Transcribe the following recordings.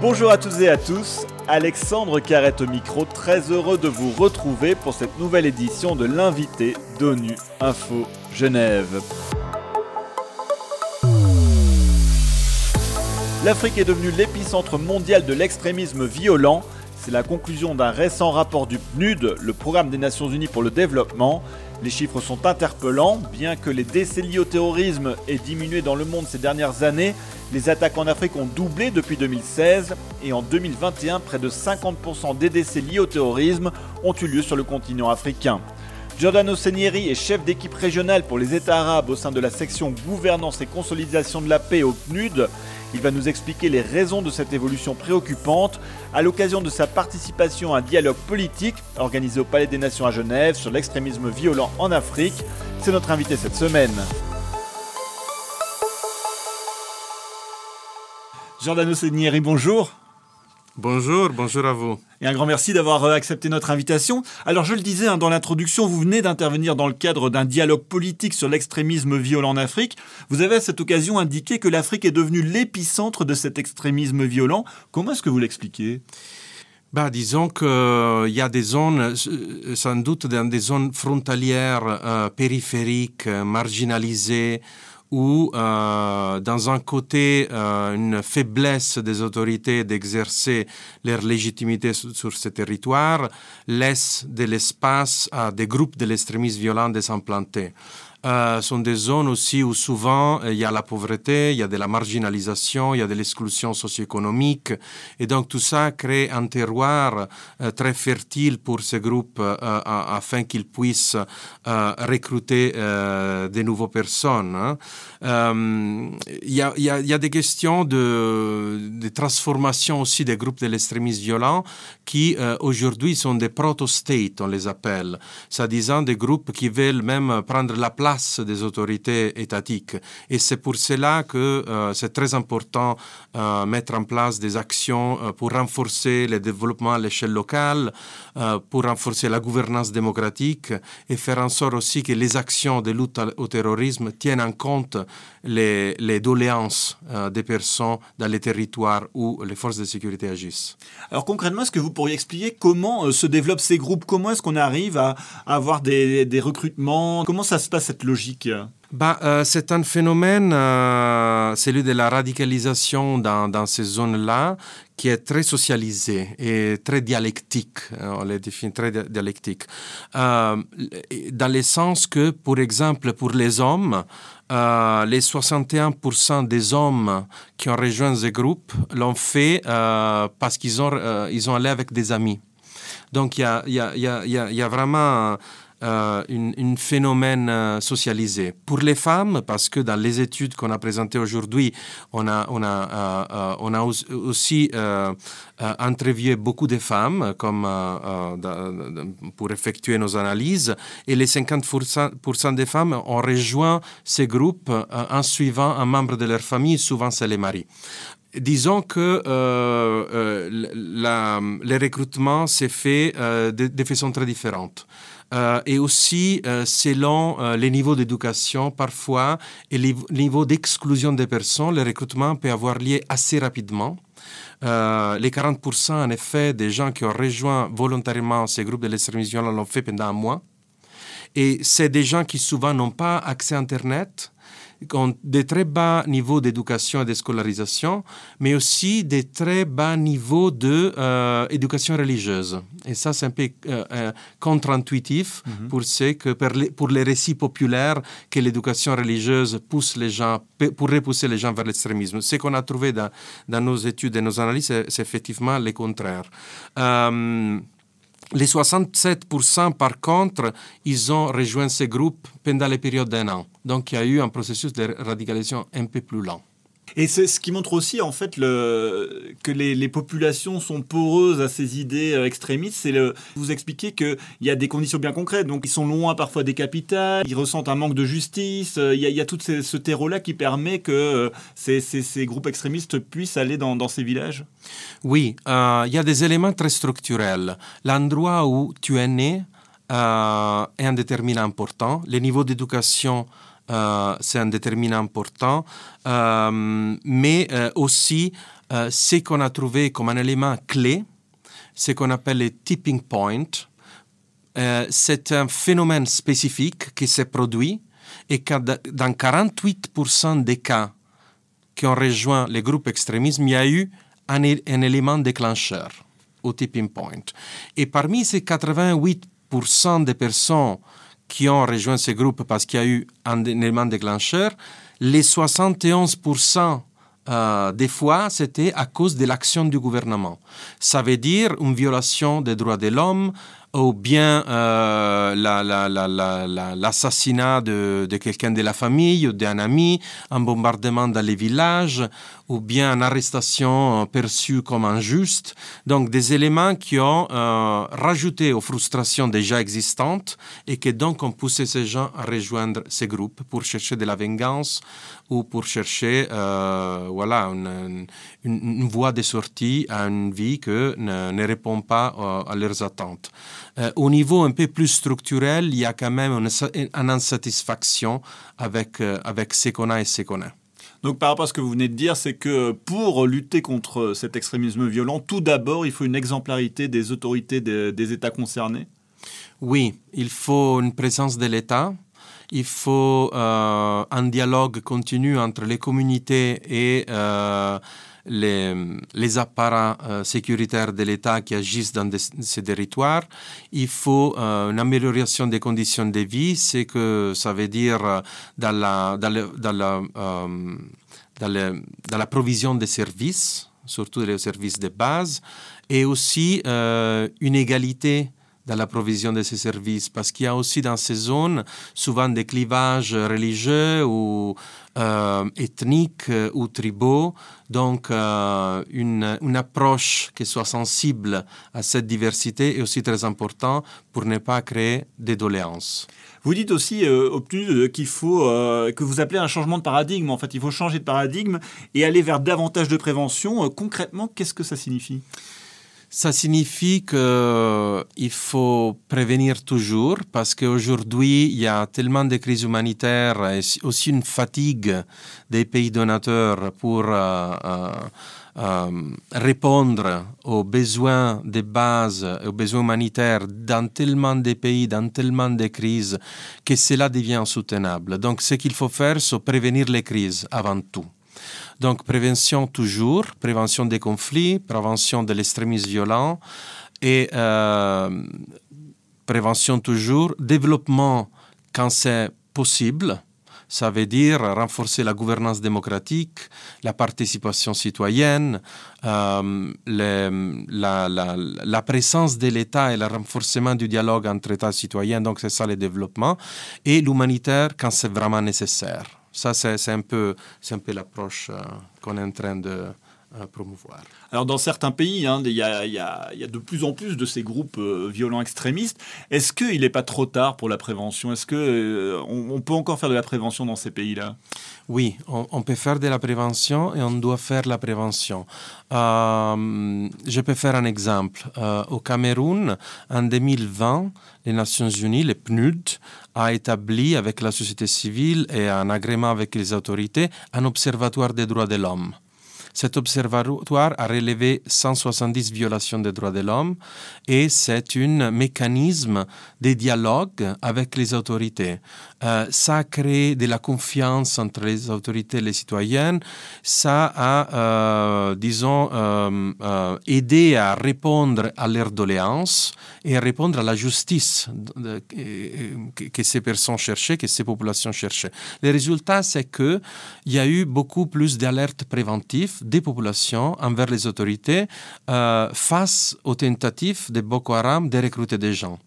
Bonjour à toutes et à tous, Alexandre Carrette au micro, très heureux de vous retrouver pour cette nouvelle édition de l'invité d'ONU Info Genève. L'Afrique est devenue l'épicentre mondial de l'extrémisme violent. C'est la conclusion d'un récent rapport du PNUD, le Programme des Nations Unies pour le Développement. Les chiffres sont interpellants. Bien que les décès liés au terrorisme aient diminué dans le monde ces dernières années, les attaques en Afrique ont doublé depuis 2016 et en 2021, près de 50% des décès liés au terrorisme ont eu lieu sur le continent africain. Giordano Senieri est chef d'équipe régionale pour les États arabes au sein de la section gouvernance et consolidation de la paix au PNUD. Il va nous expliquer les raisons de cette évolution préoccupante à l'occasion de sa participation à un dialogue politique organisé au Palais des Nations à Genève sur l'extrémisme violent en Afrique. C'est notre invité cette semaine. Giordano Senieri, bonjour. Bonjour, bonjour à vous. Et un grand merci d'avoir euh, accepté notre invitation. Alors je le disais hein, dans l'introduction, vous venez d'intervenir dans le cadre d'un dialogue politique sur l'extrémisme violent en Afrique. Vous avez à cette occasion indiqué que l'Afrique est devenue l'épicentre de cet extrémisme violent. Comment est-ce que vous l'expliquez? Bah, disons qu'il euh, y a des zones, euh, sans doute dans des zones frontalières, périphériques, marginalisées, où, euh, dans un côté, euh, une faiblesse des autorités d'exercer leur légitimité sur, ces territoires laisse de l'espace à des groupes de l'extrémisme violent de s'implanter euh, sont des zones aussi où souvent euh, il y a la pauvreté, il y a de la marginalisation, il y a de l'exclusion socio-économique. Et donc tout ça crée un terroir euh, très fertile pour ces groupes afin qu'ils puissent recruter de nouvelles personnes. Hein. Il y, a, des questions de, de, transformation aussi des groupes de l'extrémisme violent qui aujourd'hui sont des proto-states, on les appelle, c'est-à-dire des groupes qui veulent même prendre la place des autorités étatiques. Et c'est pour cela que euh, c'est très important euh, mettre en place des actions euh, pour renforcer le développement à l'échelle locale, pour renforcer la gouvernance démocratique et faire en sorte aussi que les actions de lutte au terrorisme tiennent en compte les, les doléances des personnes dans les territoires où les forces de sécurité agissent. Alors concrètement, est-ce que vous pourriez expliquer comment se développent ces groupes? Comment est-ce qu'on arrive à, avoir des, des recrutements? Comment ça se passe cette logique bah, euh, C'est un phénomène, euh, celui de la radicalisation dans, ces zones-là, qui est très socialisé et très dialectique. Euh, on les définit très dialectique. dans le sens que, pour exemple, pour les hommes, les 61% des hommes qui ont rejoint ce groupe l'ont fait parce qu'ils ont, ils ont allé avec des amis. Donc il y a, y, a, y, a, y a, vraiment euh, un phénomène euh, socialisé. Pour les femmes, parce que dans les études qu'on a présentées aujourd'hui, on a, on a, euh, on a aussi interviewé beaucoup de femmes comme, pour effectuer nos analyses, et les 50% des femmes ont rejoint ces groupes en suivant un membre de leur famille, souvent c'est les maris. Disons que euh, euh, le recrutement s'est fait euh, de, façon très différente. Euh, et aussi euh, selon euh, les niveaux d'éducation parfois et les niveaux d'exclusion des personnes, le recrutement peut avoir lieu assez rapidement. les 40% en effet des gens qui ont rejoint volontairement ces groupes de l'extrémisme l'ont fait pendant un mois. Et c'est des gens qui souvent n'ont pas accès à Internet, ont des très bas niveaux d'éducation et de scolarisation, mais aussi des très bas niveaux d'éducation euh, religieuse. Et ça, c'est un peu euh, euh, contre-intuitif pour, que, pour les, pour les récits populaires que l'éducation religieuse pousse les gens, pour repousser les gens vers l'extrémisme. Ce qu'on a trouvé dans, dans, nos études et nos analyses, c'est effectivement le contraire. Les 67%, par contre, ils ont rejoint ces groupes pendant les périodes d'un an. Donc, il y a eu un processus de radicalisation un peu plus lent. Et c'est ce qui montre aussi en fait que les, populations sont poreuses à ces idées euh, extrémistes. C'est vous expliquez qu'il y a des conditions bien concrètes. Donc ils sont loin parfois des capitales, ils ressentent un manque de justice. Euh, il y a, tout ce terreau-là qui permet que euh, ces, groupes extrémistes puissent aller dans, ces villages. Oui, il y a des éléments très structurels. L'endroit où tu es né est un déterminant important. Les niveaux d'éducation euh, c'est un déterminant important, euh, mais euh, aussi ce qu'on a trouvé comme un élément clé, ce qu'on appelle les tipping points. c'est un phénomène spécifique qui s'est produit et que dans 48% des cas qui ont rejoint les groupes extrémistes, il y a eu un, un élément déclencheur au tipping point. Et parmi ces 88% des personnes qui ont rejoint ces groupes parce qu'il y a eu un élément déclencheur, les 71% euh, des fois, c'était à cause de l'action du gouvernement. Ça veut dire une violation des droits de l'homme, ou bien euh, l'assassinat de, quelqu'un de la famille ou d'un ami, un bombardement dans les villages, ou bien une arrestation perçue comme injuste. Donc des éléments qui ont euh, rajouté aux frustrations déjà existantes et qui donc ont poussé ces gens à rejoindre ces groupes pour chercher de la vengeance ou pour chercher euh, voilà, une, voie de sortie à une vie qui ne, ne, répond pas euh, à leurs attentes. Euh, au niveau un peu plus structurel, il y a quand même une, une insatisfaction avec, euh, avec ce qu'on a et ce qu'on a. Donc par rapport à ce que vous venez de dire, c'est que pour lutter contre cet extrémisme violent, tout d'abord, il faut une exemplarité des autorités des, des États concernés Oui, il faut une présence de l'État, il faut euh, un dialogue continu entre les communautés et euh, les, les, apparats euh, sécuritaires de l'État qui agissent dans ces territoires. Il faut une amélioration des conditions de vie, c'est que ça veut dire la, dans, la, dans la provision des services, surtout les services de base, et aussi une égalité dans la provision de ces services, parce qu'il y a aussi dans ces zones souvent des clivages religieux ou euh, ethniques euh, ou tribaux, donc euh, une, une, approche qui soit sensible à cette diversité est aussi très important pour ne pas créer des doléances. Vous dites aussi, euh, qu'il faut, que vous appelez un changement de paradigme. En fait, il faut changer de paradigme et aller vers davantage de prévention. concrètement, qu'est-ce que ça signifie? Ça signifie qu'il faut prévenir toujours parce qu'aujourd'hui, il y a tellement de crises humanitaires et aussi une fatigue des pays donateurs pour euh, euh, euh, répondre aux besoins de base, aux besoins humanitaires dans tellement de pays, dans tellement de crises, que cela devient insoutenable. Donc, ce qu'il faut faire, c'est prévenir les crises avant tout. Donc prévention toujours, prévention des conflits, prévention de l'extrémisme violent et euh, prévention toujours, développement quand c'est possible. Ça veut dire renforcer la gouvernance démocratique, la participation citoyenne, euh, la, la, présence de l'État et le renforcement du dialogue entre États et citoyens. Donc, c'est ça le développement. Et l'humanitaire quand c'est vraiment nécessaire. Ça, c'est un peu, un peu l'approche euh, qu'on est en train de euh, promouvoir. Alors dans certains pays, hein, il y, a, y, a, y, a, de plus en plus de ces groupes euh, violents extrémistes. Est-ce qu'il n'est pas trop tard pour la prévention? Est-ce qu'on on peut encore faire de la prévention dans ces pays-là? Oui, on, on, peut faire de la prévention et on doit faire la prévention. je peux faire un exemple. au Cameroun, en 2020, les Nations Unies, les PNUD, a établi avec la société civile et en agrément avec les autorités un observatoire des droits de l'homme. Cet observatoire a relevé 170 violations des droits de l'homme et c'est un mécanisme de dialogue avec les autorités. Euh, ça a créé de la confiance entre les autorités et les citoyens. Ça a, euh, disons, euh, aidé à répondre à leurs doléances et à répondre à la justice que, ces personnes cherchaient, que ces populations cherchaient. Le résultat, c'est qu'il y a eu beaucoup plus d'alertes préventives des populations envers les autorités face aux tentatives de Boko Haram de recruter des gens.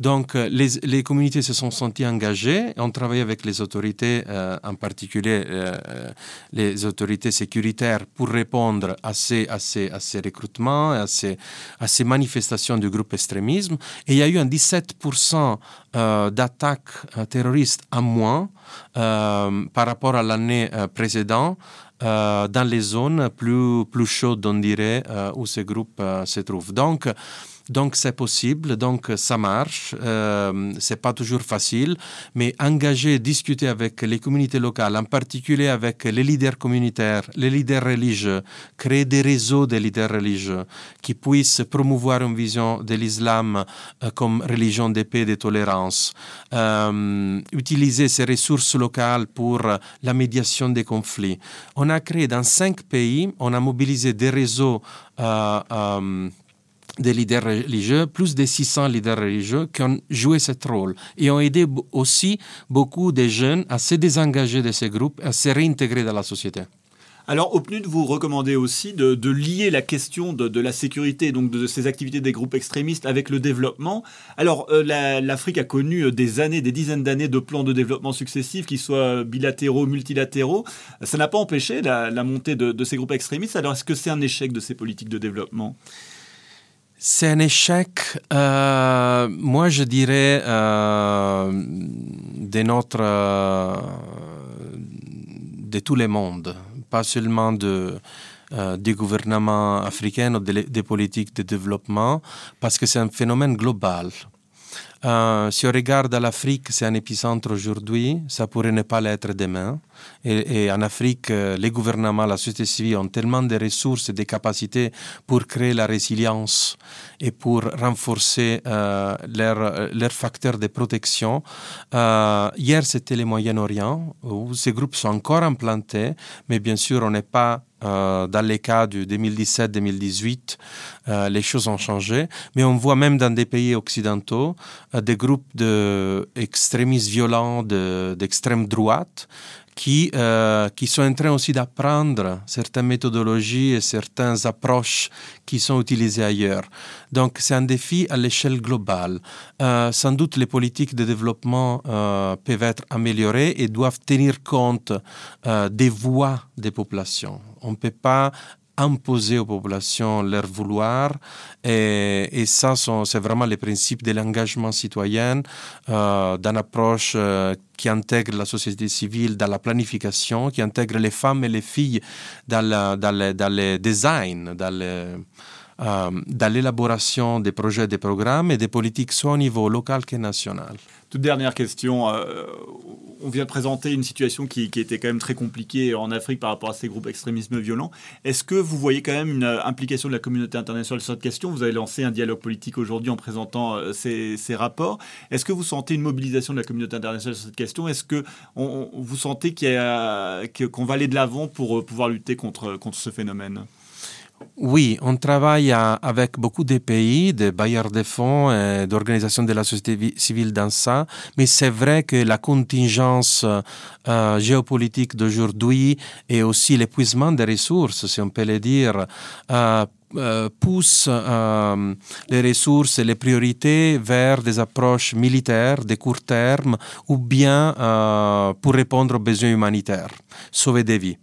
Donc, les, les communautés se sont senties engagées on travaille avec les autorités, euh, en particulier euh, les autorités sécuritaires, pour répondre à ces, à ces, à ces recrutements, à ces, à ces manifestations du groupe extrémisme. Et il y a eu un 17% euh, d'attaques terroristes en moins par rapport à l'année précédente. Dans les zones plus, plus chaudes, on dirait, où ce groupe se trouve. Donc, Donc c'est possible, donc ça marche. Euh, c'est pas toujours facile, mais engager, discuter avec les communautés locales, en particulier avec les leaders communautaires, les leaders religieux, créer des réseaux de leaders religieux qui puissent promouvoir une vision de l'islam euh, comme religion de paix et de tolérance, euh, utiliser ces ressources locales pour la médiation des conflits. On a créé dans cinq pays, on a mobilisé des réseaux euh, des leaders religieux, plus de 600 leaders religieux qui ont joué ce rôle et ont aidé aussi beaucoup de jeunes à se désengager de ces groupes, à se réintégrer dans la société. Alors, au PNUD, vous recommandez aussi de, lier la question de, la sécurité, donc de, ces activités des groupes extrémistes, avec le développement. Alors, euh, l'Afrique a connu euh, des années, des dizaines d'années de plans de développement successifs, qu'ils soient bilatéraux, multilatéraux. Ça n'a pas empêché la, montée de, ces groupes extrémistes. Alors, est-ce que c'est un échec de ces politiques de développement? C'est un échec, euh, moi je dirais, de notre, de tous les mondes pas seulement de, euh, des gouvernements africains ou des politiques de développement, parce que c'est un phénomène global. Euh, si on regarde l'Afrique, c'est un épicentre aujourd'hui, ça pourrait ne pas l'être demain. Et, en Afrique, euh, les gouvernements, la société civile ont tellement de ressources et de capacités pour créer la résilience et pour renforcer euh, leurs leur facteurs de protection. hier, c'était le Moyen-Orient, où ces groupes sont encore implantés, mais bien sûr, on n'est pas euh, dans les cas du 2017-2018, euh, les choses ont changé, mais on voit même dans des pays occidentaux euh, des groupes d'extrémistes violents d'extrême droite qui, euh, qui sont en train aussi d'apprendre certaines méthodologies et certaines approches qui sont utilisées ailleurs. Donc c'est un défi à l'échelle globale. Euh, sans doute les politiques de développement euh, peuvent être améliorées et doivent tenir compte des voix des populations. On ne peut pas imposer aux populations leur vouloir. Et, ça, c'est vraiment les principes de l'engagement citoyen, euh, d'une approche euh, qui intègre la société civile dans la planification, qui intègre les femmes et les filles dans, le, dans, le, dans le design, dans le, euh, dans l'élaboration des projets, des programmes et des politiques, soit au niveau local que national. Toute dernière question. Euh, on vient de présenter une situation qui, était quand même très compliquée en Afrique par rapport à ces groupes extrémisme violents. Est-ce que vous voyez quand même une euh, implication de la communauté internationale sur cette question? Vous avez lancé un dialogue politique aujourd'hui en présentant ces, rapports. Est-ce que vous sentez une mobilisation de la communauté internationale sur cette question? Est-ce que vous sentez qu'on va aller de l'avant pour pouvoir lutter contre ce phénomène? Oui, on travaille avec beaucoup de pays, de bailleurs de fonds et d'organisations de la société civile dans ça, mais c'est vrai que la contingence euh, géopolitique d'aujourd'hui et aussi l'épuisement des ressources, si on peut le dire, euh, euh, pousse euh, les ressources et les priorités vers des approches militaires de court terme ou bien euh, pour répondre aux besoins humanitaires, sauver des vies.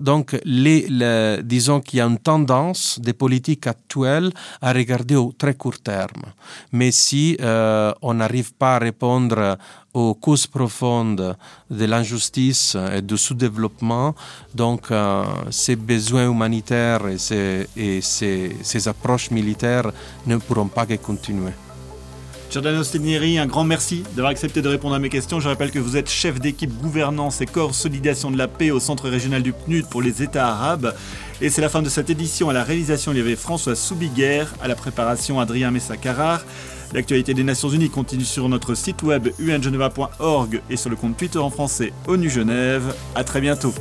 donc, disons qu'il y a une tendance des politiques actuelles à regarder au très court terme. Mais si on n'arrive pas à répondre aux causes profondes de l'injustice et du sous-développement. Donc, euh, ces besoins humanitaires et, ces, approches militaires ne pourront pas que continuer. Giordano Stenieri, un grand merci d'avoir accepté de répondre à mes questions. Je rappelle que vous êtes chef d'équipe gouvernance et consolidation de la paix au Centre régional du PNUD pour les États arabes. Et c'est la fin de cette édition. À la réalisation, il y avait François Soubiguerre, à la préparation, Adrien Messa-Carrard. L'actualité des Nations Unies continue sur notre site web ungeneva.org et sur le compte Twitter en français ONU Genève. A très bientôt.